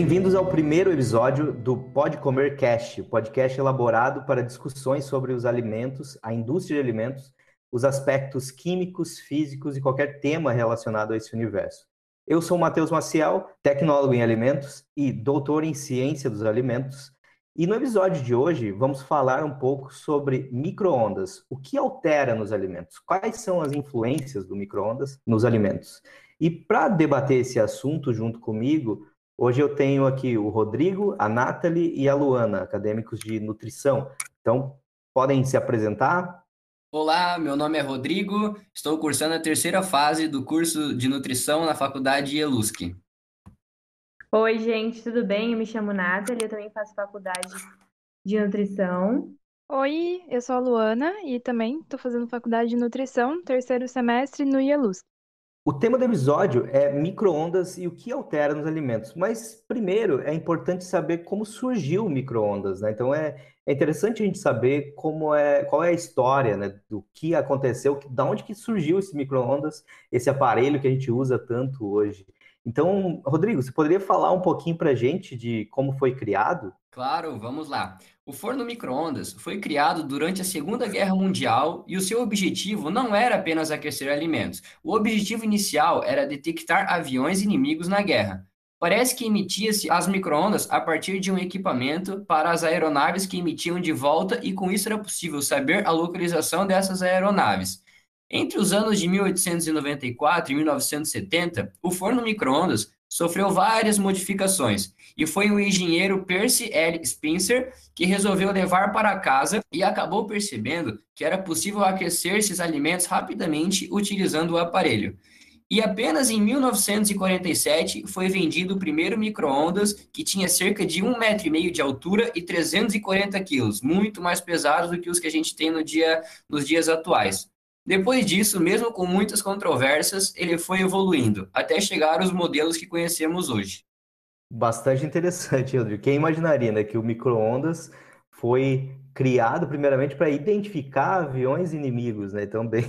Bem-vindos ao primeiro episódio do Pode Comer Cast, podcast elaborado para discussões sobre os alimentos, a indústria de alimentos, os aspectos químicos, físicos e qualquer tema relacionado a esse universo. Eu sou Matheus Maciel, tecnólogo em alimentos e doutor em ciência dos alimentos, e no episódio de hoje vamos falar um pouco sobre microondas. O que altera nos alimentos? Quais são as influências do microondas nos alimentos? E para debater esse assunto junto comigo, hoje eu tenho aqui o Rodrigo, a Nathalie e a Luana, acadêmicos de nutrição. Então, podem se apresentar? Olá, meu nome é Rodrigo, estou cursando a terceira fase do curso de nutrição na Faculdade ELUSC. Oi, gente, tudo bem? Eu me chamo Nathalie, eu também faço faculdade de nutrição. Oi, eu sou a Luana e também estou fazendo faculdade de nutrição, terceiro semestre no IELUS. O tema do episódio é microondas e o que altera nos alimentos. Mas primeiro é importante saber como surgiu o microondas, né? Então é, é interessante a gente saber como é, qual é a história, né, do que aconteceu, da onde que surgiu esse microondas, esse aparelho que a gente usa tanto hoje. Então, Rodrigo, você poderia falar um pouquinho para a gente de como foi criado? Claro, vamos lá. O forno micro-ondas foi criado durante a Segunda Guerra Mundial e o seu objetivo não era apenas aquecer alimentos. O objetivo inicial era detectar aviões inimigos na guerra. Parece que emitia-se as microondas a partir de um equipamento para as aeronaves que emitiam de volta e com isso era possível saber a localização dessas aeronaves. Entre os anos de 1894 e 1970, o forno microondas sofreu várias modificações e foi o engenheiro Percy L. Spencer que resolveu levar para casa e acabou percebendo que era possível aquecer esses alimentos rapidamente utilizando o aparelho. E apenas em 1947 foi vendido o primeiro micro-ondas que tinha cerca de um metro e meio de altura e 340 quilos, muito mais pesado do que os que a gente tem no dia, nos dias atuais. Depois disso, mesmo com muitas controvérsias, ele foi evoluindo, até chegar aos modelos que conhecemos hoje. Bastante interessante, Rodrigo. Quem imaginaria né, que o micro-ondas foi criado primeiramente para identificar aviões inimigos, né? Então, bem,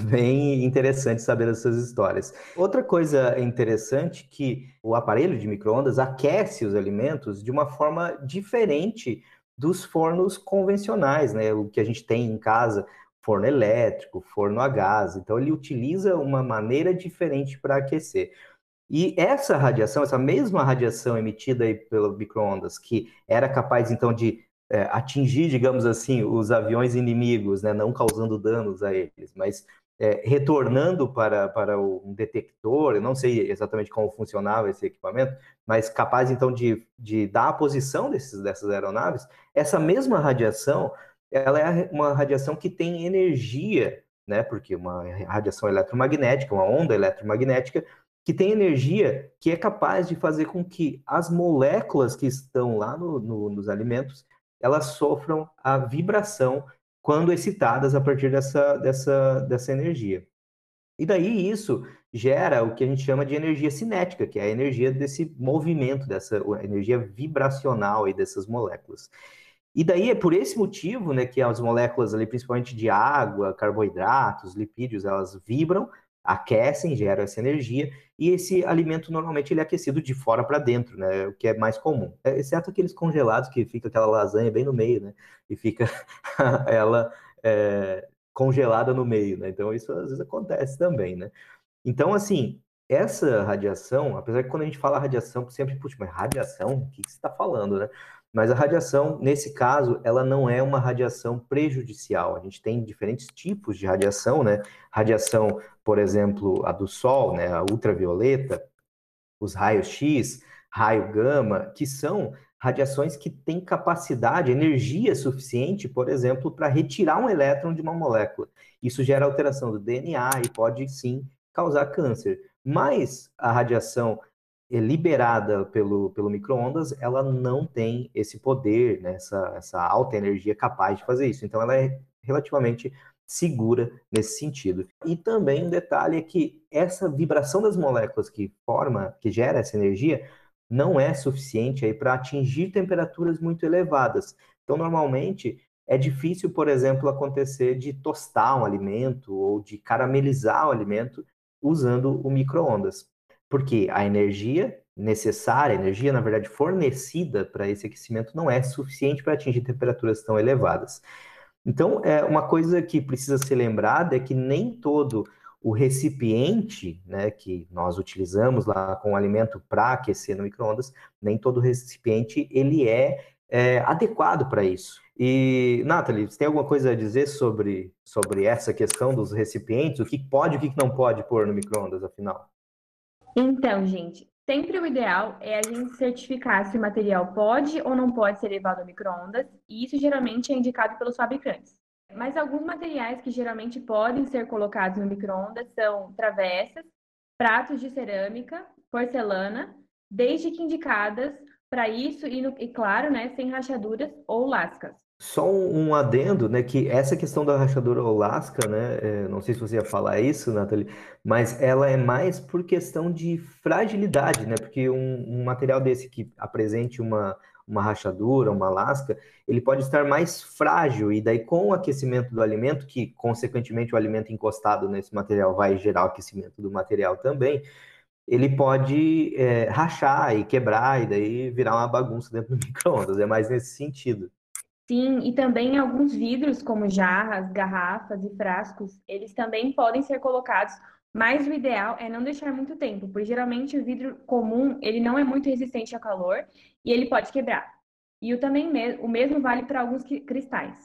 bem interessante saber dessas histórias. Outra coisa interessante que o aparelho de micro-ondas aquece os alimentos de uma forma diferente dos fornos convencionais, né? O que a gente tem em casa, forno elétrico, forno a gás. Então, ele utiliza uma maneira diferente para aquecer. E essa radiação, essa mesma radiação emitida aí pelo microondas, que era capaz então de é, atingir, digamos assim, os aviões inimigos, né, não causando danos a eles, mas é, retornando para, para um detector, eu não sei exatamente como funcionava esse equipamento, mas capaz então de, de dar a posição desses, dessas aeronaves, essa mesma radiação ela é uma radiação que tem energia, né? Porque uma radiação eletromagnética, uma onda eletromagnética, que tem energia que é capaz de fazer com que as moléculas que estão lá no, no, nos alimentos elas sofram a vibração quando excitadas a partir dessa, dessa, dessa energia. E daí isso gera o que a gente chama de energia cinética, que é a energia desse movimento, dessa energia vibracional e dessas moléculas. E daí é por esse motivo, né, que as moléculas ali, principalmente de água, carboidratos, lipídios, elas vibram, aquecem, geram essa energia, e esse alimento normalmente ele é aquecido de fora para dentro, né, o que é mais comum. É, exceto aqueles congelados que fica aquela lasanha bem no meio, né, e fica ela é, congelada no meio, né. Então isso às vezes acontece também, né. Então assim, essa radiação, apesar que quando a gente fala radiação, sempre, puxa, mas radiação? O que você está falando, né? Mas a radiação, nesse caso, ela não é uma radiação prejudicial. A gente tem diferentes tipos de radiação, né? Radiação, por exemplo, a do Sol, né? A ultravioleta, os raios X, raio gama, que são radiações que têm capacidade, energia suficiente, por exemplo, para retirar um elétron de uma molécula. Isso gera alteração do DNA e pode sim causar câncer. Mas a radiação liberada pelo, pelo micro-ondas, ela não tem esse poder, né, essa, essa alta energia capaz de fazer isso. Então, ela é relativamente segura nesse sentido. E também um detalhe é que essa vibração das moléculas que forma, que gera essa energia, não é suficiente aí para atingir temperaturas muito elevadas. Então, normalmente, é difícil, por exemplo, acontecer de tostar um alimento ou de caramelizar o alimento usando o micro-ondas. Porque a energia necessária, a energia, na verdade, fornecida para esse aquecimento não é suficiente para atingir temperaturas tão elevadas. Então, é uma coisa que precisa ser lembrada é que nem todo o recipiente né, que nós utilizamos lá com o alimento para aquecer no micro-ondas, nem todo recipiente ele é, é adequado para isso. E, Nathalie, você tem alguma coisa a dizer sobre, sobre essa questão dos recipientes? O que pode e o que não pode pôr no micro-ondas, afinal? Então, gente, sempre o ideal é a gente certificar se o material pode ou não pode ser levado ao micro-ondas, e isso geralmente é indicado pelos fabricantes. Mas alguns materiais que geralmente podem ser colocados no micro-ondas são travessas, pratos de cerâmica, porcelana, desde que indicadas para isso e, no, e, claro, né, sem rachaduras ou lascas. Só um adendo, né, que essa questão da rachadura ou lasca, né, é, não sei se você ia falar isso, Nathalie, mas ela é mais por questão de fragilidade, né, porque um, um material desse que apresente uma, uma rachadura, uma lasca, ele pode estar mais frágil, e daí com o aquecimento do alimento, que consequentemente o alimento encostado nesse material vai gerar o aquecimento do material também, ele pode é, rachar e quebrar, e daí virar uma bagunça dentro do micro-ondas, é mais nesse sentido. Sim, e também alguns vidros, como jarras, garrafas e frascos, eles também podem ser colocados, mas o ideal é não deixar muito tempo, porque geralmente o vidro comum, ele não é muito resistente ao calor e ele pode quebrar. E o, também, o mesmo vale para alguns cristais.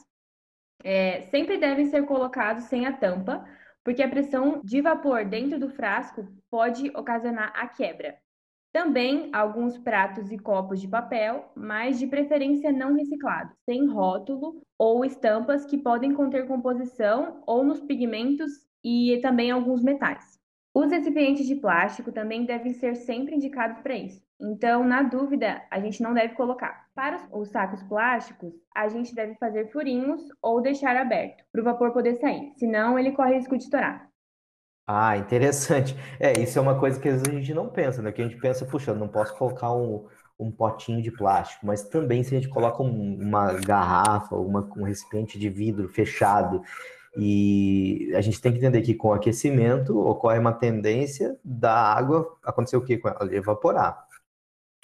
É, sempre devem ser colocados sem a tampa, porque a pressão de vapor dentro do frasco pode ocasionar a quebra. Também alguns pratos e copos de papel, mas de preferência não reciclados, sem rótulo ou estampas que podem conter composição ou nos pigmentos e também alguns metais. Os recipientes de plástico também devem ser sempre indicados para isso. Então, na dúvida, a gente não deve colocar. Para os sacos plásticos, a gente deve fazer furinhos ou deixar aberto para o vapor poder sair, senão ele corre risco de estourar. Ah, interessante. É, isso é uma coisa que às vezes a gente não pensa, né? Que a gente pensa, puxa, eu não posso colocar um, um potinho de plástico, mas também se a gente coloca um, uma garrafa, uma, um recipiente de vidro fechado, e a gente tem que entender que com o aquecimento ocorre uma tendência da água acontecer o quê com ela? Evaporar.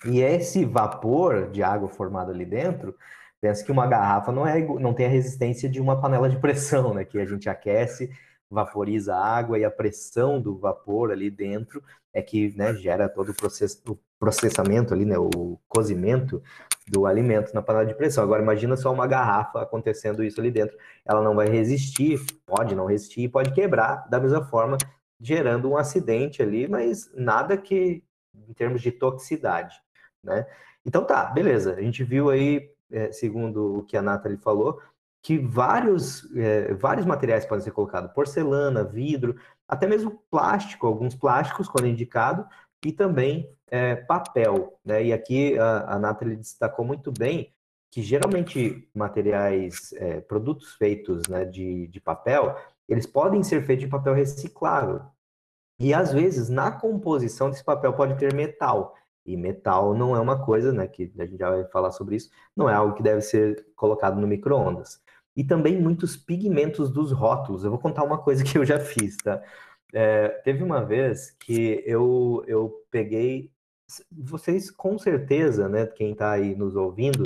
E esse vapor de água formado ali dentro, pensa que uma garrafa não, é, não tem a resistência de uma panela de pressão, né? Que a gente aquece vaporiza a água e a pressão do vapor ali dentro é que né, gera todo o, process, o processamento ali, né, o cozimento do alimento na panela de pressão. Agora imagina só uma garrafa acontecendo isso ali dentro, ela não vai resistir, pode não resistir, pode quebrar da mesma forma, gerando um acidente ali, mas nada que em termos de toxicidade, né? Então tá, beleza. A gente viu aí, é, segundo o que a Nathalie falou, que vários, é, vários materiais podem ser colocados, porcelana, vidro, até mesmo plástico, alguns plásticos, quando indicado, e também é, papel. Né? E aqui a, a Nathalie destacou muito bem que geralmente materiais, é, produtos feitos né, de, de papel, eles podem ser feitos de papel reciclável. E às vezes, na composição desse papel pode ter metal. E metal não é uma coisa, né, que a gente já vai falar sobre isso, não é algo que deve ser colocado no micro-ondas e também muitos pigmentos dos rótulos. Eu vou contar uma coisa que eu já fiz, tá? É, teve uma vez que eu, eu peguei. Vocês, com certeza, né? Quem está aí nos ouvindo,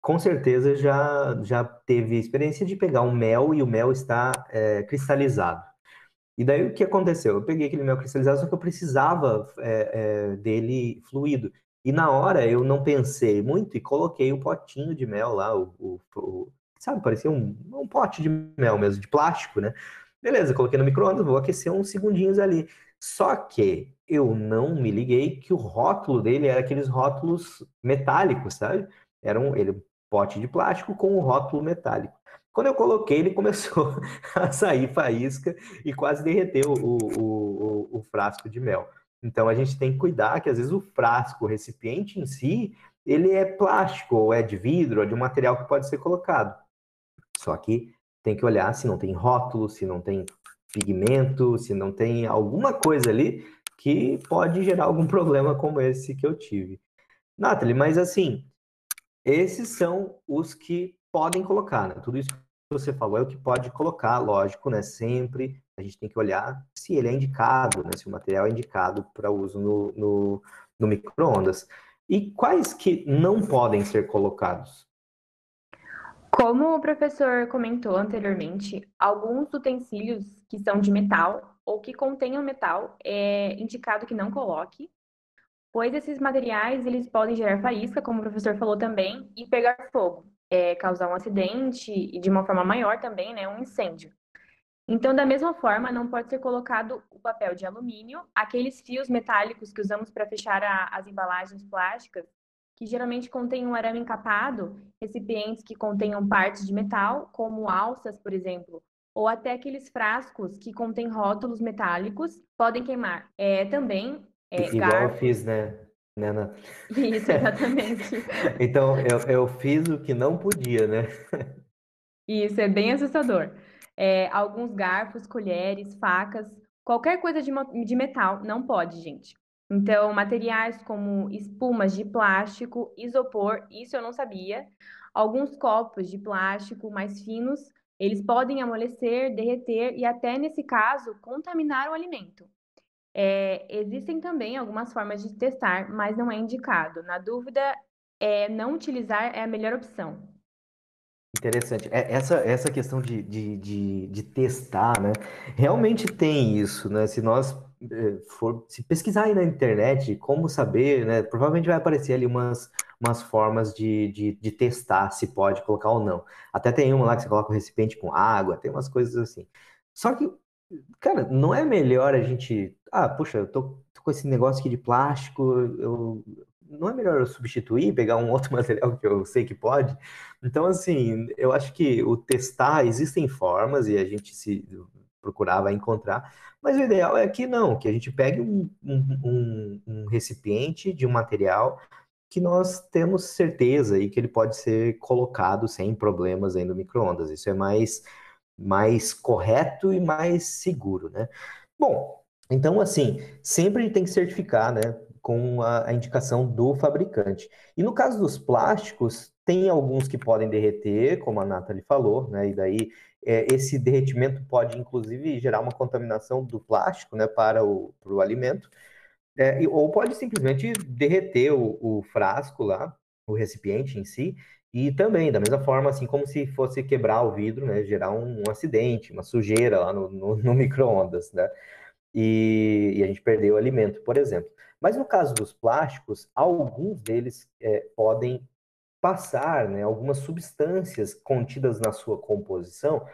com certeza já, já teve experiência de pegar um mel e o mel está é, cristalizado. E daí o que aconteceu? Eu peguei aquele mel cristalizado, só que eu precisava é, é, dele fluido. E na hora eu não pensei muito e coloquei o potinho de mel lá, o, o, sabe, parecia um, um pote de mel mesmo, de plástico, né? Beleza, coloquei no micro-ondas, vou aquecer uns segundinhos ali. Só que eu não me liguei que o rótulo dele era aqueles rótulos metálicos, sabe? Era um, ele, um pote de plástico com um rótulo metálico. Quando eu coloquei, ele começou a sair faísca e quase derreteu o, o, o, o frasco de mel. Então a gente tem que cuidar que às vezes o frasco, o recipiente em si, ele é plástico, ou é de vidro, ou de um material que pode ser colocado. Só que tem que olhar se não tem rótulo, se não tem pigmento, se não tem alguma coisa ali que pode gerar algum problema como esse que eu tive. Nathalie, mas assim, esses são os que podem colocar, né? Tudo isso que você falou é o que pode colocar, lógico, né? Sempre a gente tem que olhar se ele é indicado, né, se o material é indicado para uso no, no, no micro-ondas. E quais que não podem ser colocados? Como o professor comentou anteriormente, alguns utensílios que são de metal ou que contenham metal é indicado que não coloque, pois esses materiais eles podem gerar faísca, como o professor falou também, e pegar fogo, é, causar um acidente e de uma forma maior também, né, um incêndio. Então, da mesma forma, não pode ser colocado o papel de alumínio, aqueles fios metálicos que usamos para fechar a, as embalagens plásticas, que geralmente contêm um arame encapado, recipientes que contenham partes de metal, como alças, por exemplo, ou até aqueles frascos que contêm rótulos metálicos, podem queimar. É, também é, Igual eu fiz, né, Nena? Isso, exatamente. então, eu, eu fiz o que não podia, né? Isso, é bem assustador é, alguns garfos, colheres, facas, qualquer coisa de, de metal não pode, gente. Então, materiais como espumas de plástico, isopor, isso eu não sabia. Alguns copos de plástico mais finos, eles podem amolecer, derreter e até, nesse caso, contaminar o alimento. É, existem também algumas formas de testar, mas não é indicado. Na dúvida, é, não utilizar é a melhor opção. Interessante. É, essa, essa questão de, de, de, de testar, né? Realmente tem isso, né? Se nós for se pesquisar aí na internet como saber, né? Provavelmente vai aparecer ali umas, umas formas de, de, de testar se pode colocar ou não. Até tem uma lá que você coloca um recipiente com água, tem umas coisas assim. Só que, cara, não é melhor a gente. Ah, puxa, eu tô, tô com esse negócio aqui de plástico, eu não é melhor eu substituir, pegar um outro material que eu sei que pode? Então, assim, eu acho que o testar, existem formas e a gente se procurava encontrar, mas o ideal é que não, que a gente pegue um, um, um recipiente de um material que nós temos certeza e que ele pode ser colocado sem problemas aí no micro-ondas. Isso é mais, mais correto e mais seguro, né? Bom, então, assim, sempre a gente tem que certificar, né? com a, a, indicação do fabricante. E no caso dos plásticos, tem alguns que podem derreter, como a Nathalie falou, né? E daí é, esse derretimento pode, inclusive, gerar uma contaminação do plástico, né, para o, para o alimento. É, ou pode simplesmente derreter o, o frasco lá, o recipiente em si, e também, da mesma forma, assim como se fosse quebrar o vidro, né, gerar um, um acidente, uma sujeira lá no, no, no micro-ondas, né? E, e, a gente perdeu o alimento, por exemplo. Mas no caso dos plásticos, alguns deles é, podem passar né, algumas substâncias contidas na sua composição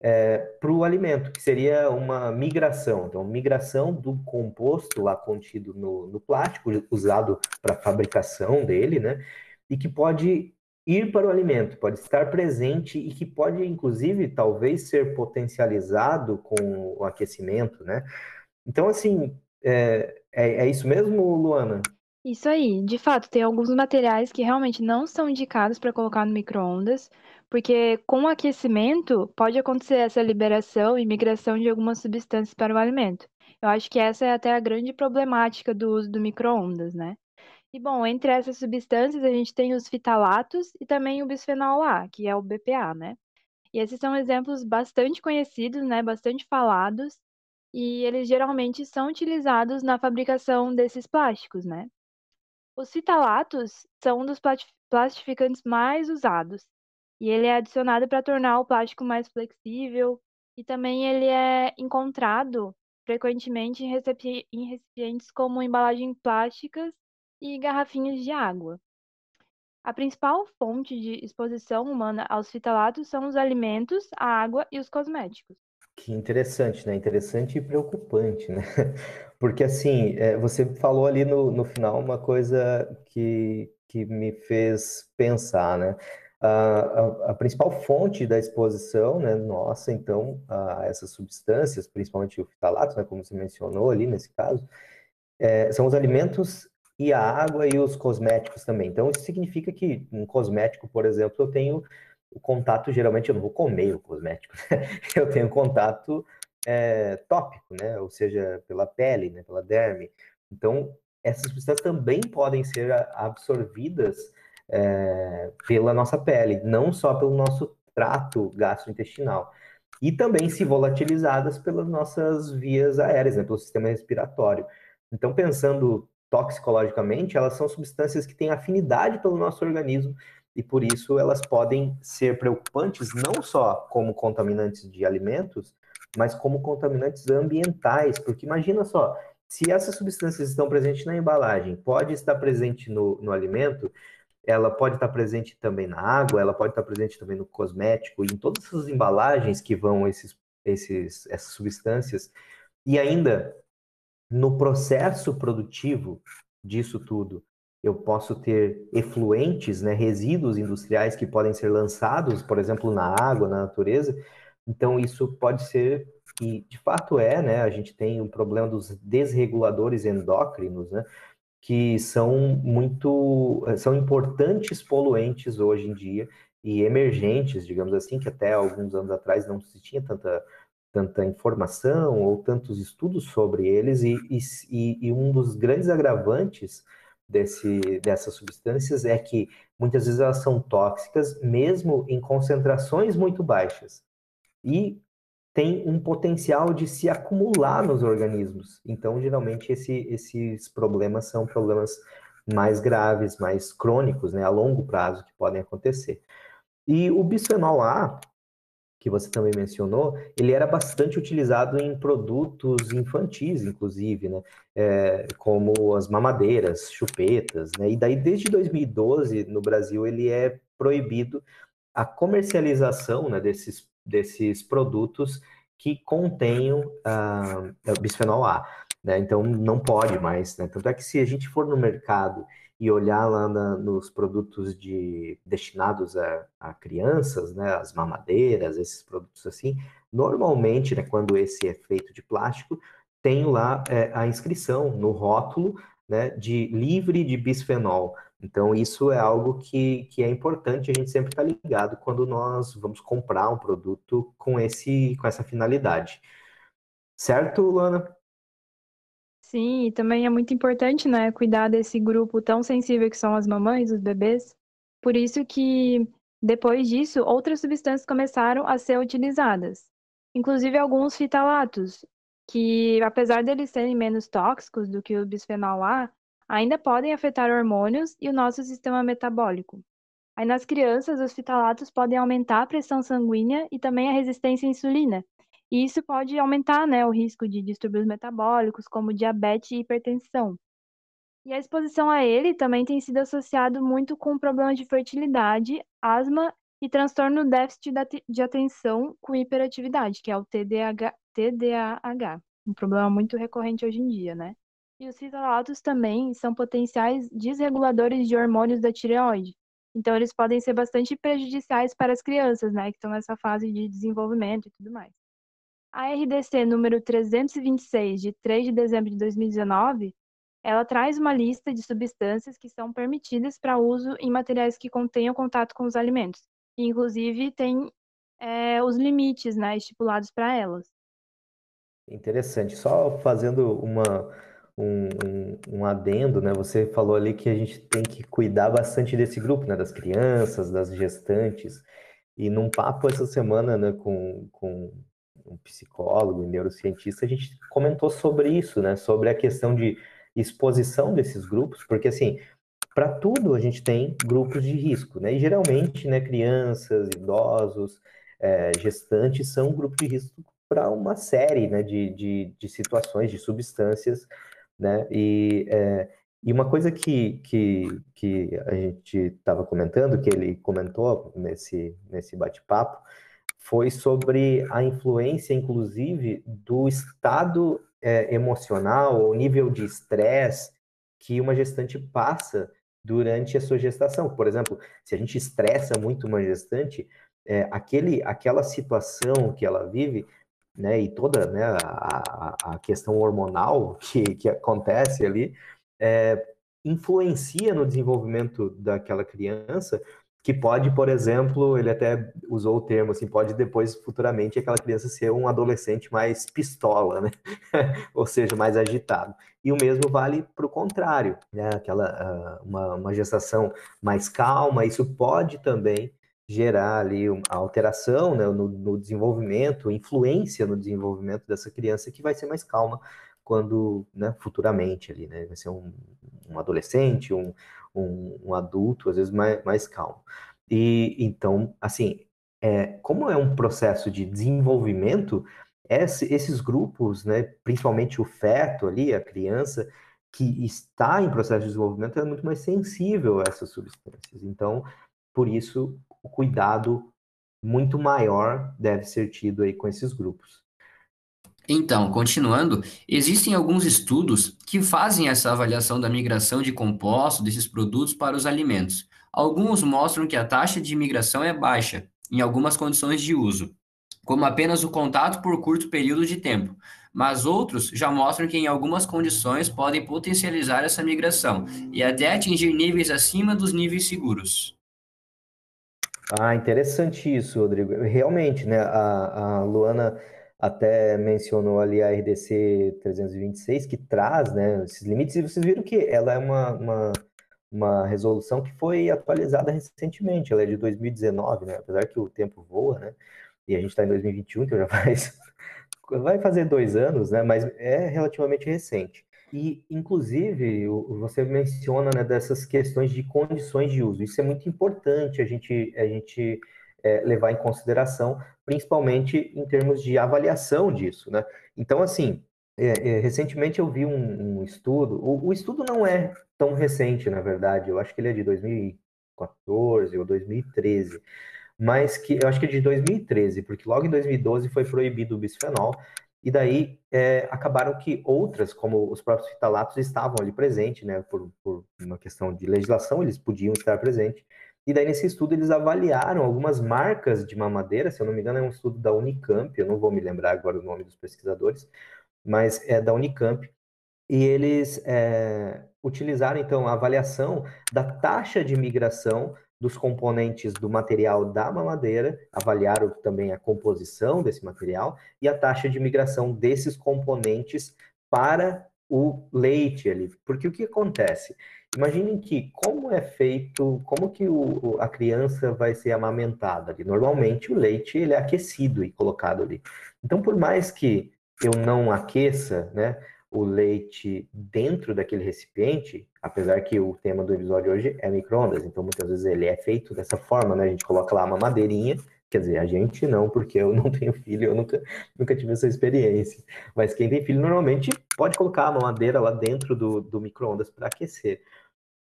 é, para o alimento, que seria uma migração. Então, migração do composto lá contido no, no plástico, usado para a fabricação dele, né? E que pode ir para o alimento, pode estar presente e que pode, inclusive, talvez ser potencializado com o aquecimento, né? Então, assim, é, é, é isso mesmo, Luana? Isso aí. De fato, tem alguns materiais que realmente não são indicados para colocar no micro-ondas, porque com o aquecimento pode acontecer essa liberação e migração de algumas substâncias para o alimento. Eu acho que essa é até a grande problemática do uso do micro-ondas, né? E bom, entre essas substâncias a gente tem os fitalatos e também o bisfenol A, que é o BPA, né? E esses são exemplos bastante conhecidos, né, bastante falados, e eles geralmente são utilizados na fabricação desses plásticos, né? Os fitalatos são um dos plastificantes mais usados, e ele é adicionado para tornar o plástico mais flexível, e também ele é encontrado frequentemente em recipientes como embalagens plásticas e garrafinhas de água. A principal fonte de exposição humana aos fitalatos são os alimentos, a água e os cosméticos. Que interessante, né? Interessante e preocupante, né? Porque, assim, é, você falou ali no, no final uma coisa que, que me fez pensar, né? A, a, a principal fonte da exposição, né, nossa, então, a essas substâncias, principalmente o fitalato, né, como você mencionou ali nesse caso, é, são os alimentos e a água e os cosméticos também. Então, isso significa que um cosmético, por exemplo, eu tenho o contato, geralmente eu não vou comer o cosmético, né? eu tenho contato é, tópico, né? Ou seja, pela pele, né? pela derme. Então, essas substâncias também podem ser absorvidas é, pela nossa pele, não só pelo nosso trato gastrointestinal. e também se volatilizadas pelas nossas vias aéreas, né, pelo sistema respiratório. Então, pensando toxicologicamente, elas são substâncias que têm afinidade pelo nosso organismo e por isso elas podem ser preocupantes não só como contaminantes de alimentos, mas como contaminantes ambientais, porque imagina só, se essas substâncias estão presentes na embalagem, pode estar presente no, no alimento, ela pode estar presente também na água, ela pode estar presente também no cosmético, em todas essas embalagens que vão esses, esses, essas substâncias, e ainda no processo produtivo disso tudo, eu posso ter efluentes, né, resíduos industriais que podem ser lançados, por exemplo, na água, na natureza. Então, isso pode ser, e de fato é, né, a gente tem o problema dos desreguladores endócrinos, né, que são muito, são importantes poluentes hoje em dia e emergentes, digamos assim, que até alguns anos atrás não se tinha tanta tanta informação ou tantos estudos sobre eles e, e, e um dos grandes agravantes desse, dessas substâncias é que muitas vezes elas são tóxicas mesmo em concentrações muito baixas e tem um potencial de se acumular nos organismos. Então, geralmente esse, esses problemas são problemas mais graves, mais crônicos, né, a longo prazo que podem acontecer. E o bisfenol A, que você também mencionou, ele era bastante utilizado em produtos infantis, inclusive, né? É, como as mamadeiras, chupetas, né? E daí, desde 2012, no Brasil, ele é proibido a comercialização né, desses, desses produtos que contenham uh, bisfenol A. Né? Então, não pode mais. Né? Tanto é que se a gente for no mercado e olhar lá na, nos produtos de, destinados a, a, crianças, né, as mamadeiras, esses produtos assim, normalmente, né, quando esse é feito de plástico, tem lá é, a inscrição no rótulo né, de livre de bisfenol. Então, isso é algo que, que é importante a gente sempre estar tá ligado quando nós vamos comprar um produto com, esse, com essa finalidade. Certo, Luana? Sim, e também é muito importante, né, cuidar desse grupo tão sensível que são as mamães, os bebês. Por isso que, depois disso, outras substâncias começaram a ser utilizadas. Inclusive alguns fitalatos, que apesar deles serem menos tóxicos do que o bisfenol A, ainda podem afetar hormônios e o nosso sistema metabólico. Aí nas crianças, os fitalatos podem aumentar a pressão sanguínea e também a resistência à insulina, e isso pode aumentar, né, o risco de distúrbios metabólicos, como diabetes e hipertensão. E a exposição a ele também tem sido associado muito com problemas de fertilidade, asma e transtorno déficit de atenção com hiperatividade, que é o TDAH, TDAH, um problema muito recorrente hoje em dia, né? E os fitalatos também são potenciais desreguladores de hormônios da tireoide. Então, eles podem ser bastante prejudiciais para as crianças, né, que estão nessa fase de desenvolvimento e tudo mais. A RDC número 326, de 3 de dezembro de 2019, ela traz uma lista de substâncias que são permitidas para uso em materiais que contenham contato com os alimentos. E, inclusive, tem é, os limites né, estipulados para elas. Interessante. Só fazendo uma, um, um, um, adendo, né? Você falou ali que a gente tem que cuidar bastante desse grupo, né? Das crianças, das gestantes. E num papo essa semana, né, com, com um psicólogo e neurocientista, a gente comentou sobre isso, né? Sobre a questão de exposição desses grupos, porque assim, para tudo a gente tem grupos de risco, né? E geralmente, né, crianças, idosos, é, gestantes são grupos de risco para uma série, né, de, de, de, situações, de substâncias, né? E, é, e uma coisa que, que, que a gente estava comentando, que ele comentou nesse, nesse bate-papo, foi sobre a influência, inclusive, do estado é, emocional ou nível de estresse que uma gestante passa durante a sua gestação. Por exemplo, se a gente estressa muito uma gestante, é, aquele, aquela situação que ela vive, né, e toda né, a, a questão hormonal que, que acontece ali, é, influencia no desenvolvimento daquela criança que pode, por exemplo, ele até usou o termo assim, pode depois futuramente aquela criança ser um adolescente mais pistola, né? Ou seja, mais agitado. E o mesmo vale para o contrário, né? Aquela uh, uma, uma gestação mais calma, isso pode também gerar ali a alteração né, no, no, desenvolvimento, influência no desenvolvimento dessa criança que vai ser mais calma quando, né, futuramente ali, né, vai ser um, um adolescente, um, um, um, adulto, às vezes mais, mais calmo. E então, assim, é, como é um processo de desenvolvimento, esse, esses grupos, né, principalmente o feto ali, a criança, que está em processo de desenvolvimento é muito mais sensível a essas substâncias. Então, por isso, o cuidado muito maior deve ser tido aí com esses grupos. Então, continuando, existem alguns estudos que fazem essa avaliação da migração de compostos desses produtos para os alimentos. Alguns mostram que a taxa de migração é baixa em algumas condições de uso, como apenas o contato por curto período de tempo, mas outros já mostram que em algumas condições podem potencializar essa migração e até atingir níveis acima dos níveis seguros. Ah, interessante isso, Rodrigo. Realmente, né? A, a Luana até mencionou ali a RDC 326, que traz né, esses limites, e vocês viram que ela é uma, uma, uma resolução que foi atualizada recentemente, ela é de 2019, né? Apesar que o tempo voa, né? E a gente está em 2021, então já faz vai fazer dois anos, né? Mas é relativamente recente. E, inclusive, você menciona né, dessas questões de condições de uso. Isso é muito importante a gente, a gente é, levar em consideração, principalmente em termos de avaliação disso, né? Então, assim, é, é, recentemente eu vi um, um estudo. O, o, estudo não é tão recente, na verdade. Eu acho que ele é de 2014 ou 2013 mas que eu acho que é de 2013, porque logo em 2012 foi proibido o bisfenol, e daí é, acabaram que outras, como os próprios fitalatos, estavam ali presentes, né, por, por uma questão de legislação, eles podiam estar presentes, e daí nesse estudo eles avaliaram algumas marcas de mamadeira, se eu não me engano é um estudo da Unicamp, eu não vou me lembrar agora o nome dos pesquisadores, mas é da Unicamp, e eles é, utilizaram então a avaliação da taxa de migração dos componentes do material da mamadeira, avaliaram também a composição desse material e a taxa de migração desses componentes para o leite ali. Porque o que acontece? Imaginem que como é feito, como que o, a criança vai ser amamentada ali. Normalmente o leite ele é aquecido e colocado ali. Então, por mais que eu não aqueça, né, o leite dentro daquele recipiente, apesar que o tema do episódio hoje é microondas, então muitas vezes ele é feito dessa forma, né? A gente coloca lá uma madeirinha, quer dizer, a gente não, porque eu não tenho filho, eu nunca, nunca tive essa experiência. Mas quem tem filho normalmente pode colocar uma madeira lá dentro do, do microondas para aquecer.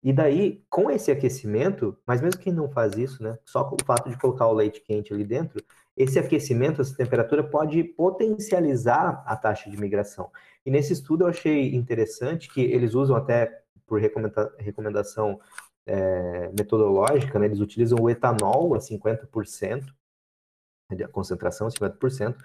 E daí, com esse aquecimento, mas mesmo quem não faz isso, né? Só com o fato de colocar o leite quente ali dentro, esse aquecimento, essa temperatura pode potencializar a taxa de migração. E nesse estudo eu achei interessante que eles usam até por recomenda recomendação é, metodológica, né, eles utilizam o etanol a 50%, a concentração 50%,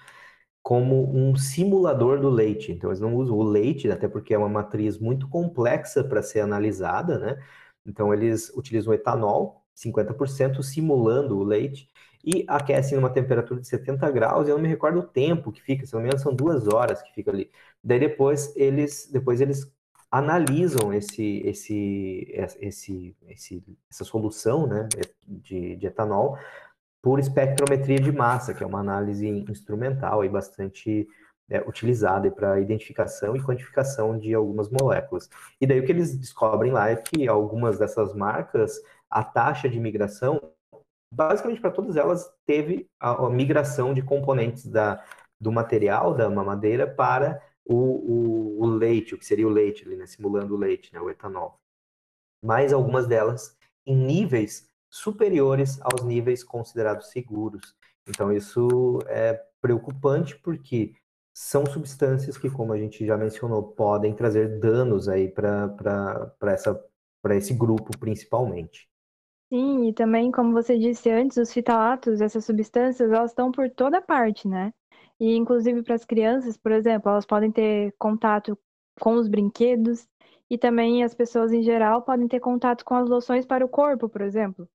como um simulador do leite. Então eles não usam o leite, até porque é uma matriz muito complexa para ser analisada, né? Então eles utilizam etanol 50% simulando o leite e aquecem numa temperatura de 70 graus, eu não me recordo o tempo que fica, se não me engano são duas horas que fica ali. Daí depois eles, depois eles analisam esse, esse, esse, esse, essa solução né, de, de etanol por espectrometria de massa, que é uma análise instrumental e bastante é, utilizada para identificação e quantificação de algumas moléculas. E daí o que eles descobrem lá é que algumas dessas marcas, a taxa de migração basicamente para todas elas teve a, a, migração de componentes da, do material da mamadeira para o, o, o leite, o que seria o leite, ali, né, simulando o leite, né, o etanol. Mas algumas delas em níveis superiores aos níveis considerados seguros. Então isso é preocupante porque são substâncias que, como a gente já mencionou, podem trazer danos aí para esse grupo principalmente. Sim, e também, como você disse antes, os fitalatos, essas substâncias, elas estão por toda parte, né? E inclusive para as crianças, por exemplo, elas podem ter contato com os brinquedos e também as pessoas em geral podem ter contato com as loções para o corpo, por exemplo.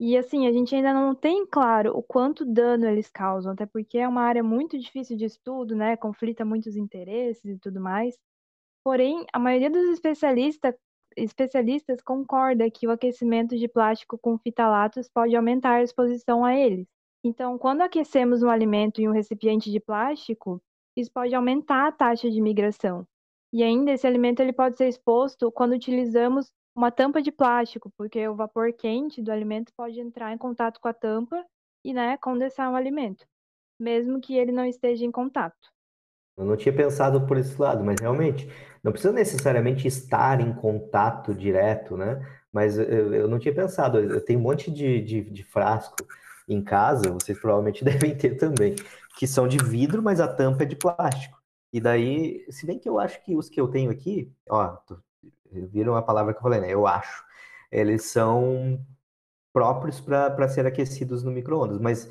E assim, a gente ainda não tem claro o quanto dano eles causam, até porque é uma área muito difícil de estudo, né? Conflita muitos interesses e tudo mais. Porém, a maioria dos especialistas especialistas concordam que o aquecimento de plástico com fitalatos pode aumentar a exposição a eles. Então, quando aquecemos um alimento em um recipiente de plástico, isso pode aumentar a taxa de migração. E ainda esse alimento ele pode ser exposto quando utilizamos uma tampa de plástico, porque o vapor quente do alimento pode entrar em contato com a tampa e né, condensar o alimento, mesmo que ele não esteja em contato. Eu não tinha pensado por esse lado, mas realmente não precisa necessariamente estar em contato direto, né? Mas eu, eu não tinha pensado. Eu tenho um monte de, de, de frasco em casa, vocês provavelmente devem ter também, que são de vidro, mas a tampa é de plástico. E daí, se bem que eu acho que os que eu tenho aqui, ó, viram a palavra que eu falei, né? Eu acho. Eles são próprios para ser aquecidos no micro-ondas, mas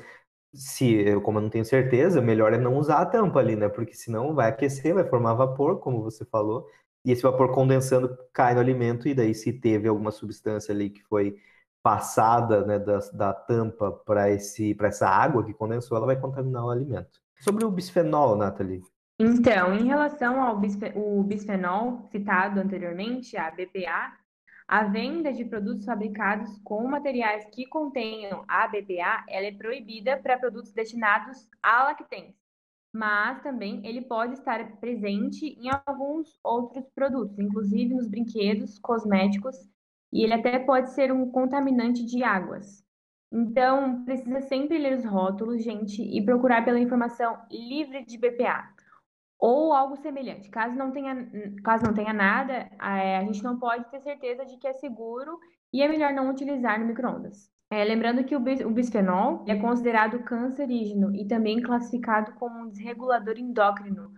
se como eu não tenho certeza, melhor é não usar a tampa ali, né? Porque senão vai aquecer, vai formar vapor, como você falou, e esse vapor condensando cai no alimento, e daí se teve alguma substância ali que foi passada né, da, da tampa para essa água que condensou, ela vai contaminar o alimento. Sobre o bisfenol, Nathalie, então, em relação ao bisfenol citado anteriormente, a BPA, a venda de produtos fabricados com materiais que contenham a BPA, é proibida para produtos destinados a lactentes, mas também ele pode estar presente em alguns outros produtos, inclusive nos brinquedos, cosméticos, e ele até pode ser um contaminante de águas. Então, precisa sempre ler os rótulos, gente, e procurar pela informação livre de BPA ou algo semelhante. Caso não tenha, caso não tenha nada, é, a gente não pode ter certeza de que é seguro e é melhor não utilizar no microondas. É, lembrando que o, bis, o bisfenol é considerado cancerígeno e também classificado como um desregulador endócrino,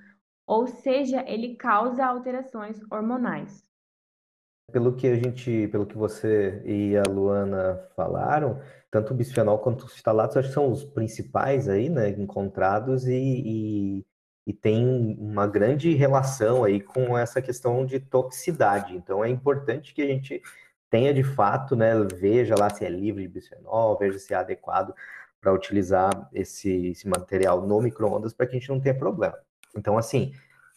ou seja, ele causa alterações hormonais. Pelo que a gente, pelo que você e a Luana falaram, tanto o bisfenol quanto os fitalatos acho que são os principais aí, né, encontrados e, e e tem uma grande relação aí com essa questão de toxicidade. Então é importante que a gente tenha de fato, né, veja lá se é livre de bisfenol, veja se é adequado para utilizar esse, esse material no microondas para que a gente não tenha problema. Então, assim,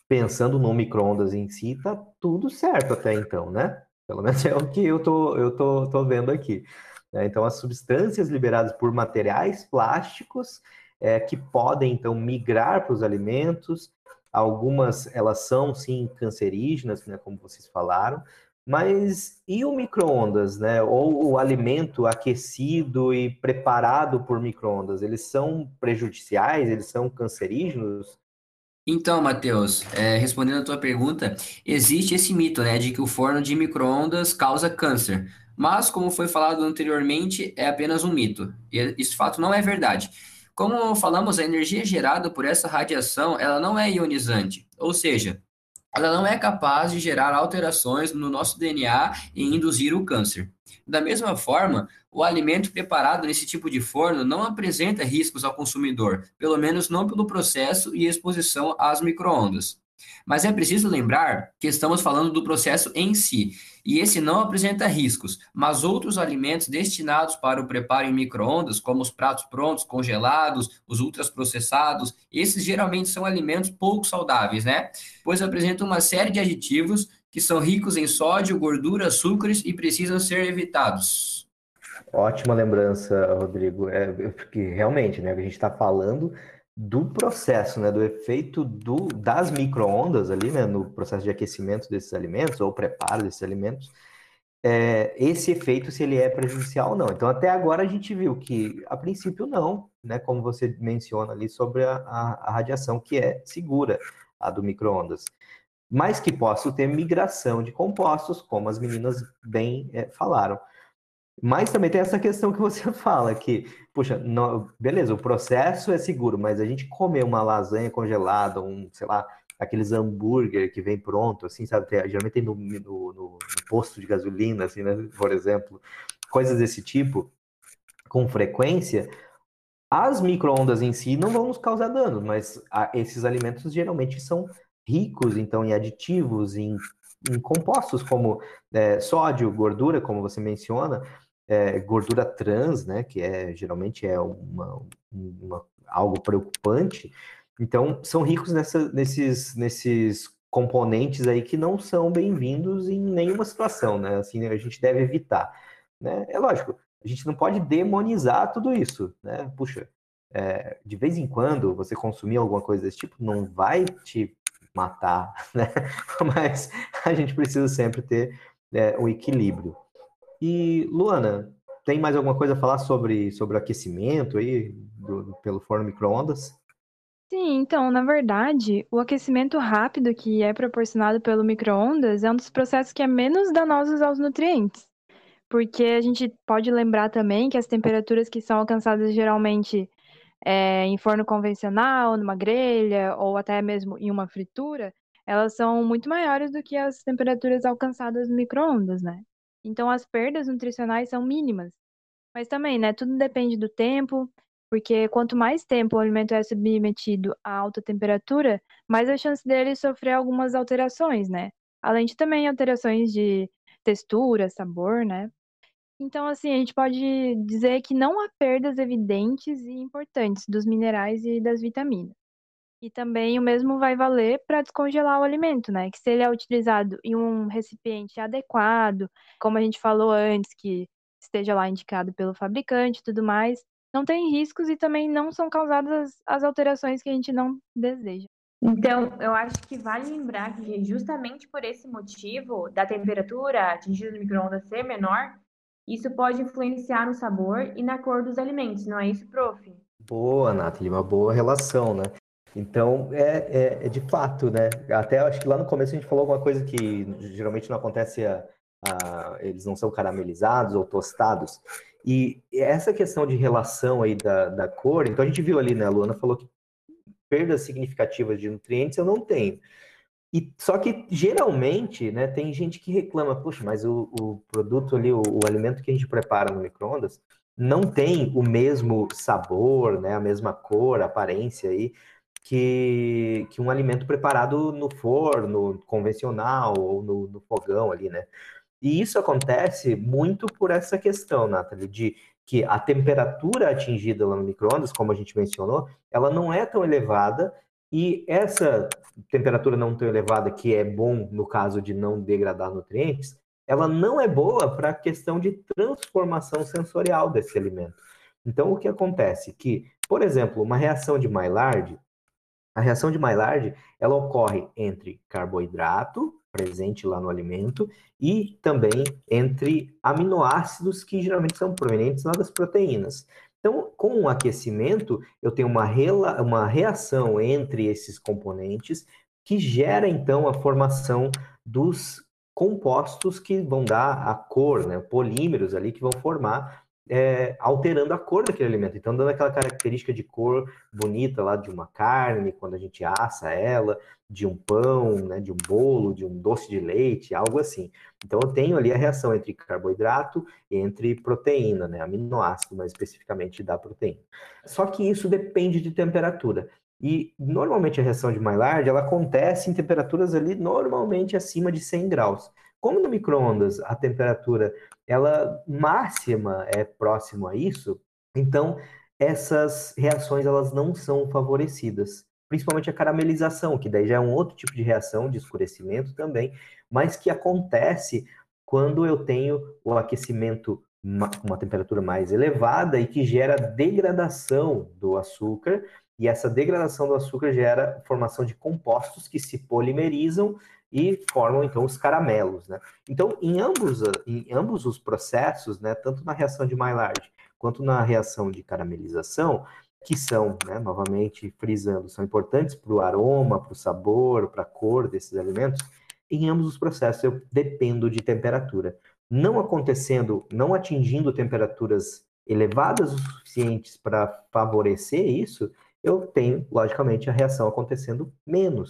pensando no microondas em si, tá tudo certo até então, né? Pelo menos é o que eu tô, eu tô, tô vendo aqui. Né? Então, as substâncias liberadas por materiais plásticos é, que podem então migrar para os alimentos. Algumas elas são sim cancerígenas, né, como vocês falaram, mas e o microondas, né? Ou o alimento aquecido e preparado por microondas, eles são prejudiciais? Eles são cancerígenos? Então, Matheus, é, respondendo a tua pergunta, existe esse mito, né, de que o forno de microondas causa câncer. Mas, como foi falado anteriormente, é apenas um mito. Esse fato não é verdade. Como falamos, a energia gerada por essa radiação, ela não é ionizante, ou seja, ela não é capaz de gerar alterações no nosso DNA e induzir o câncer. Da mesma forma, o alimento preparado nesse tipo de forno não apresenta riscos ao consumidor, pelo menos não pelo processo e exposição às microondas. Mas é preciso lembrar que estamos falando do processo em si, e esse não apresenta riscos, mas outros alimentos destinados para o preparo em microondas, como os pratos prontos, congelados, os ultraprocessados, esses geralmente são alimentos pouco saudáveis, né? Pois apresentam uma série de aditivos que são ricos em sódio, gordura, açúcares e precisam ser evitados. Ótima lembrança, Rodrigo. É, porque realmente, né, a gente está falando do processo, né, do efeito do, das microondas ali, né, no processo de aquecimento desses alimentos ou preparo desses alimentos, é, esse efeito se ele é prejudicial ou não. Então, até agora a gente viu que, a princípio, não, né, como você menciona ali sobre a, a, a radiação que é segura, a do microondas, mas que possa ter migração de compostos, como as meninas bem é, falaram. Mas também tem essa questão que você fala, que, puxa, beleza, o processo é seguro, mas a gente comer uma lasanha congelada, um, sei lá, aqueles hambúrguer que vem pronto, assim, sabe? Tem, geralmente tem no, no, no, no, posto de gasolina, assim, né? Por exemplo, coisas desse tipo, com frequência, as microondas em si não vão nos causar dano, mas a, esses alimentos geralmente são ricos, então, em aditivos, em, em compostos como é, sódio, gordura, como você menciona, é, gordura trans, né, que é geralmente é uma, uma, algo preocupante. Então, são ricos nessa, nesses, nesses componentes aí que não são bem-vindos em nenhuma situação, né? Assim, a gente deve evitar, né? É lógico, a gente não pode demonizar tudo isso, né? Puxa, é, de vez em quando você consumir alguma coisa desse tipo não vai te matar, né? Mas a gente precisa sempre ter é, um equilíbrio. E, Luana, tem mais alguma coisa a falar sobre, sobre aquecimento aí do, pelo forno micro-ondas? Sim, então, na verdade, o aquecimento rápido que é proporcionado pelo micro-ondas é um dos processos que é menos danosos aos nutrientes. Porque a gente pode lembrar também que as temperaturas que são alcançadas geralmente é, em forno convencional, numa grelha ou até mesmo em uma fritura, elas são muito maiores do que as temperaturas alcançadas no micro-ondas, né? Então as perdas nutricionais são mínimas. Mas também, né, tudo depende do tempo, porque quanto mais tempo o alimento é submetido a alta temperatura, mais a chance dele sofrer algumas alterações, né? Além de também alterações de textura, sabor, né? Então, assim, a gente pode dizer que não há perdas evidentes e importantes dos minerais e das vitaminas. E também o mesmo vai valer para descongelar o alimento, né? Que se ele é utilizado em um recipiente adequado, como a gente falou antes, que esteja lá indicado pelo fabricante e tudo mais, não tem riscos e também não são causadas as alterações que a gente não deseja. Então, eu acho que vale lembrar que justamente por esse motivo da temperatura atingida no microondas ser menor, isso pode influenciar no sabor e na cor dos alimentos, não é isso, prof? Boa, Nathalie, uma boa relação, né? Então, é, é, é, de fato, né? Até acho que lá no começo a gente falou alguma coisa que geralmente não acontece, a, a, eles não são caramelizados ou tostados. E essa questão de relação aí da, da cor, então a gente viu ali, né? A Luana falou que perdas significativas de nutrientes eu não tenho. E só que geralmente, né, tem gente que reclama, puxa, mas o, o produto ali, o, o, alimento que a gente prepara no microondas não tem o mesmo sabor, né, a mesma cor, aparência aí que, que um alimento preparado no forno convencional ou no, no fogão ali, né? E isso acontece muito por essa questão, Nathalie, de que a temperatura atingida lá no microondas, como a gente mencionou, ela não é tão elevada e essa temperatura não tão elevada, que é bom no caso de não degradar nutrientes, ela não é boa para a questão de transformação sensorial desse alimento. Então, o que acontece? Que, por exemplo, uma reação de Maillard, a reação de Maillard, ela ocorre entre carboidrato, presente lá no alimento, e também entre aminoácidos que geralmente são provenientes lá das proteínas. Então, com o aquecimento, eu tenho uma, rela, uma reação entre esses componentes que gera, então, a formação dos compostos que vão dar a cor, né? polímeros ali que vão formar é, alterando a cor daquele alimento. Então, dando aquela característica de cor bonita lá de uma carne, quando a gente assa ela, de um pão, né, de um bolo, de um doce de leite, algo assim. Então, eu tenho ali a reação entre carboidrato e entre proteína, né, aminoácido, mais especificamente da proteína. Só que isso depende de temperatura. E normalmente a reação de Maillard ela acontece em temperaturas ali normalmente acima de 100 graus. Como no microondas a temperatura ela máxima é próximo a isso, então essas reações elas não são favorecidas, principalmente a caramelização, que daí já é um outro tipo de reação de escurecimento também, mas que acontece quando eu tenho o aquecimento uma temperatura mais elevada e que gera degradação do açúcar, e essa degradação do açúcar gera formação de compostos que se polimerizam e formam então os caramelos, né? Então, em ambos, em ambos os processos, né, tanto na reação de Maillard quanto na reação de caramelização, que são, né, novamente frisando, são importantes para o aroma, para o sabor, para a cor desses alimentos, em ambos os processos eu dependo de temperatura. Não acontecendo, não atingindo temperaturas elevadas o suficientes para favorecer isso, eu tenho, logicamente, a reação acontecendo menos.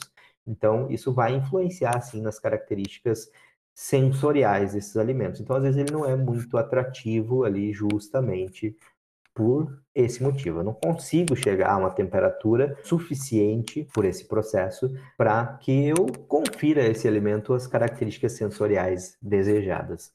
Então, isso vai influenciar, assim, nas características sensoriais desses alimentos. Então, às vezes, ele não é muito atrativo ali, justamente por esse motivo. Eu não consigo chegar a uma temperatura suficiente por esse processo para que eu confira esse alimento as características sensoriais desejadas.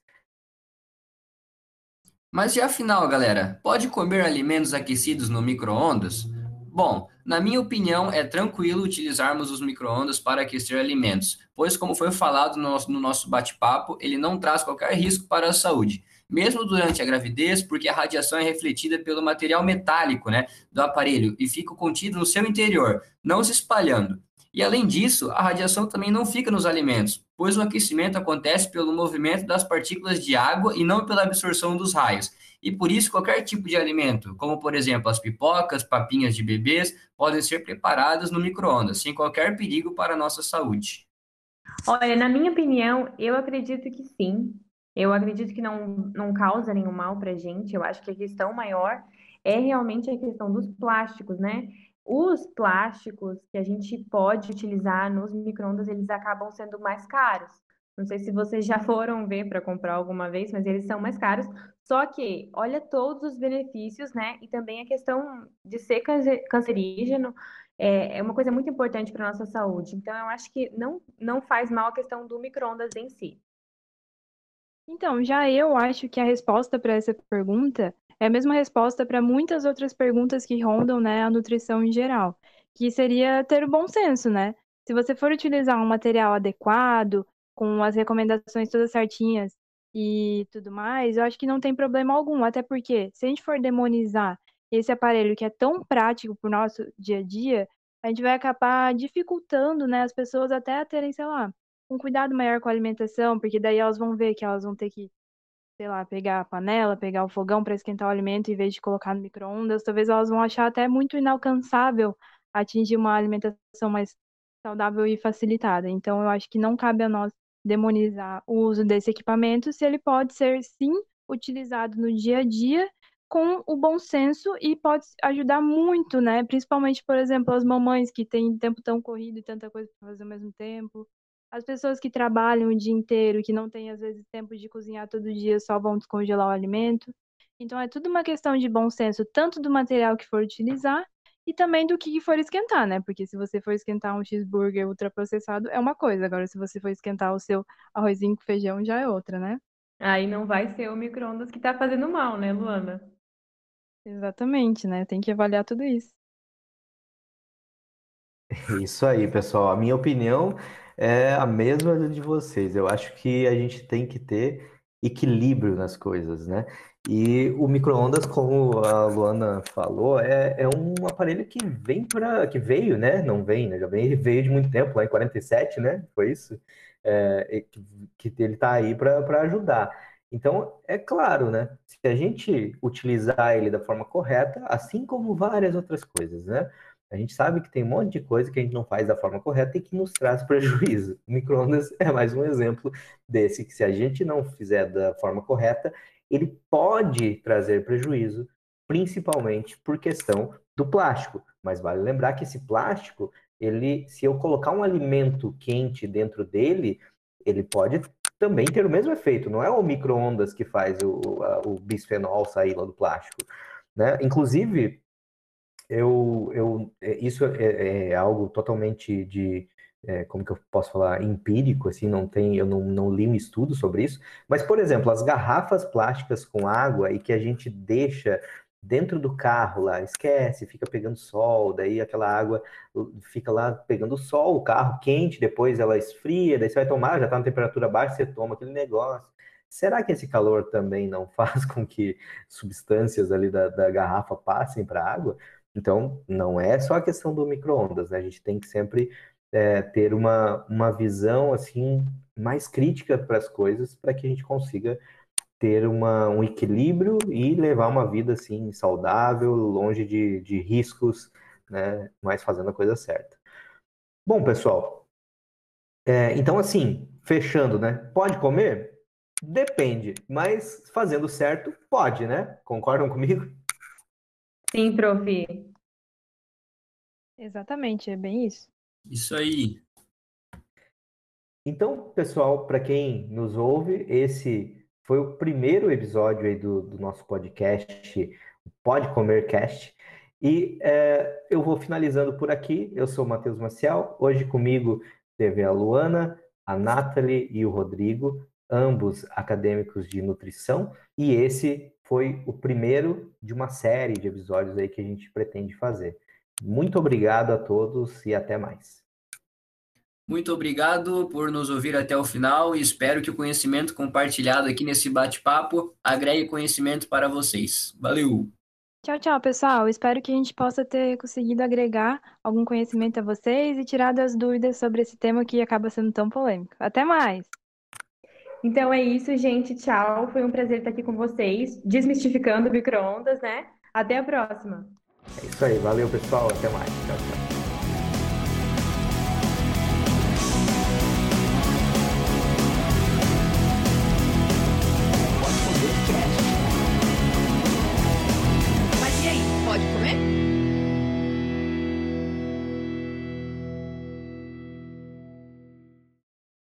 Mas e afinal, galera, pode comer alimentos aquecidos no micro-ondas? Bom, na minha opinião, é tranquilo utilizarmos os micro-ondas para aquecer alimentos, pois, como foi falado no nosso, no nosso bate-papo, ele não traz qualquer risco para a saúde, mesmo durante a gravidez, porque a radiação é refletida pelo material metálico né, do aparelho e fica contido no seu interior, não se espalhando. E além disso, a radiação também não fica nos alimentos, pois o aquecimento acontece pelo movimento das partículas de água e não pela absorção dos raios. E por isso, qualquer tipo de alimento, como por exemplo as pipocas, papinhas de bebês, podem ser preparadas no micro-ondas, sem qualquer perigo para a nossa saúde. Olha, na minha opinião, eu acredito que sim. Eu acredito que não, não causa nenhum mal para a gente. Eu acho que a questão maior é realmente a questão dos plásticos, né? Os plásticos que a gente pode utilizar nos microondas, eles acabam sendo mais caros. Não sei se vocês já foram ver para comprar alguma vez, mas eles são mais caros. Só que olha todos os benefícios, né? E também a questão de ser cancerígeno é, é uma coisa muito importante para nossa saúde. Então, eu acho que não, não faz mal a questão do micro-ondas em si. Então, já eu acho que a resposta para essa pergunta é a mesma resposta para muitas outras perguntas que rondam, né, a nutrição em geral, que seria ter o bom senso, né? Se você for utilizar um material adequado, com as recomendações todas certinhas e tudo mais, eu acho que não tem problema algum, até porque se a gente for demonizar esse aparelho que é tão prático para o nosso dia a dia, a gente vai acabar dificultando, né, as pessoas até a terem, sei lá, um cuidado maior com a alimentação, porque daí elas vão ver que elas vão ter que sei lá, pegar a panela, pegar o fogão para esquentar o alimento em vez de colocar no micro-ondas, talvez elas vão achar até muito inalcançável atingir uma alimentação mais saudável e facilitada. Então, eu acho que não cabe a nós demonizar o uso desse equipamento se ele pode ser, sim, utilizado no dia a dia com o bom senso e pode ajudar muito, né? Principalmente, por exemplo, as mamães que têm tempo tão corrido e tanta coisa para fazer ao mesmo tempo, as pessoas que trabalham o dia inteiro, que não têm às vezes tempo de cozinhar todo dia, só vão descongelar o alimento. Então é tudo uma questão de bom senso, tanto do material que for utilizar e também do que for esquentar, né? Porque se você for esquentar um cheeseburger ultraprocessado é uma coisa, agora se você for esquentar o seu arrozinho com feijão já é outra, né? Aí não vai ser o micro-ondas que tá fazendo mal, né, Luana? Exatamente, né? Tem que avaliar tudo isso. Isso aí, pessoal. A minha opinião é a mesma de vocês. Eu acho que a gente tem que ter equilíbrio nas coisas, né? E o micro-ondas, como a Luana falou, é, é um aparelho que vem para. que veio, né? Não vem, né? Já vem, veio de muito tempo, lá em 47, né? Foi isso? É, que, que ele está aí para ajudar. Então, é claro, né? Se a gente utilizar ele da forma correta, assim como várias outras coisas, né? A gente sabe que tem um monte de coisa que a gente não faz da forma correta e que nos traz prejuízo. O microondas é mais um exemplo desse, que se a gente não fizer da forma correta, ele pode trazer prejuízo, principalmente por questão do plástico. Mas vale lembrar que esse plástico, ele, se eu colocar um alimento quente dentro dele, ele pode também ter o mesmo efeito. Não é o microondas que faz o, o bisfenol sair lá do plástico. Né? Inclusive, eu, eu, é, isso é, é, é algo totalmente de, é, como que eu posso falar, empírico, assim, não tem, eu não, não li um estudo sobre isso, mas, por exemplo, as garrafas plásticas com água e que a gente deixa dentro do carro lá, esquece, fica pegando sol, daí aquela água fica lá pegando sol, o carro quente, depois ela esfria, daí você vai tomar, já está na temperatura baixa, você toma aquele negócio. Será que esse calor também não faz com que substâncias ali da, da garrafa passem para a água? Então, não é só a questão do micro-ondas, né? A gente tem que sempre é, ter uma, uma visão, assim, mais crítica para as coisas, para que a gente consiga ter uma, um equilíbrio e levar uma vida, assim, saudável, longe de, de riscos, né? Mas fazendo a coisa certa. Bom, pessoal, é, então, assim, fechando, né? Pode comer? Depende, mas fazendo certo, pode, né? Concordam comigo? Sim, prof. Exatamente, é bem isso. Isso aí. Então, pessoal, para quem nos ouve, esse foi o primeiro episódio aí do, do nosso podcast, Pode Comer Cast. E é, eu vou finalizando por aqui. Eu sou o Matheus Maciel. Hoje comigo teve a Luana, a Nathalie e o Rodrigo, ambos acadêmicos de nutrição. E esse foi o primeiro de uma série de episódios aí que a gente pretende fazer. Muito obrigado a todos e até mais. Muito obrigado por nos ouvir até o final e espero que o conhecimento compartilhado aqui nesse bate-papo agregue conhecimento para vocês. Valeu! Tchau, tchau, pessoal. Espero que a gente possa ter conseguido agregar algum conhecimento a vocês e tirar das dúvidas sobre esse tema que acaba sendo tão polêmico. Até mais! Então é isso, gente. Tchau. Foi um prazer estar aqui com vocês, desmistificando micro-ondas, né? Até a próxima. É isso aí. Valeu, pessoal. Até mais. Tchau, tchau.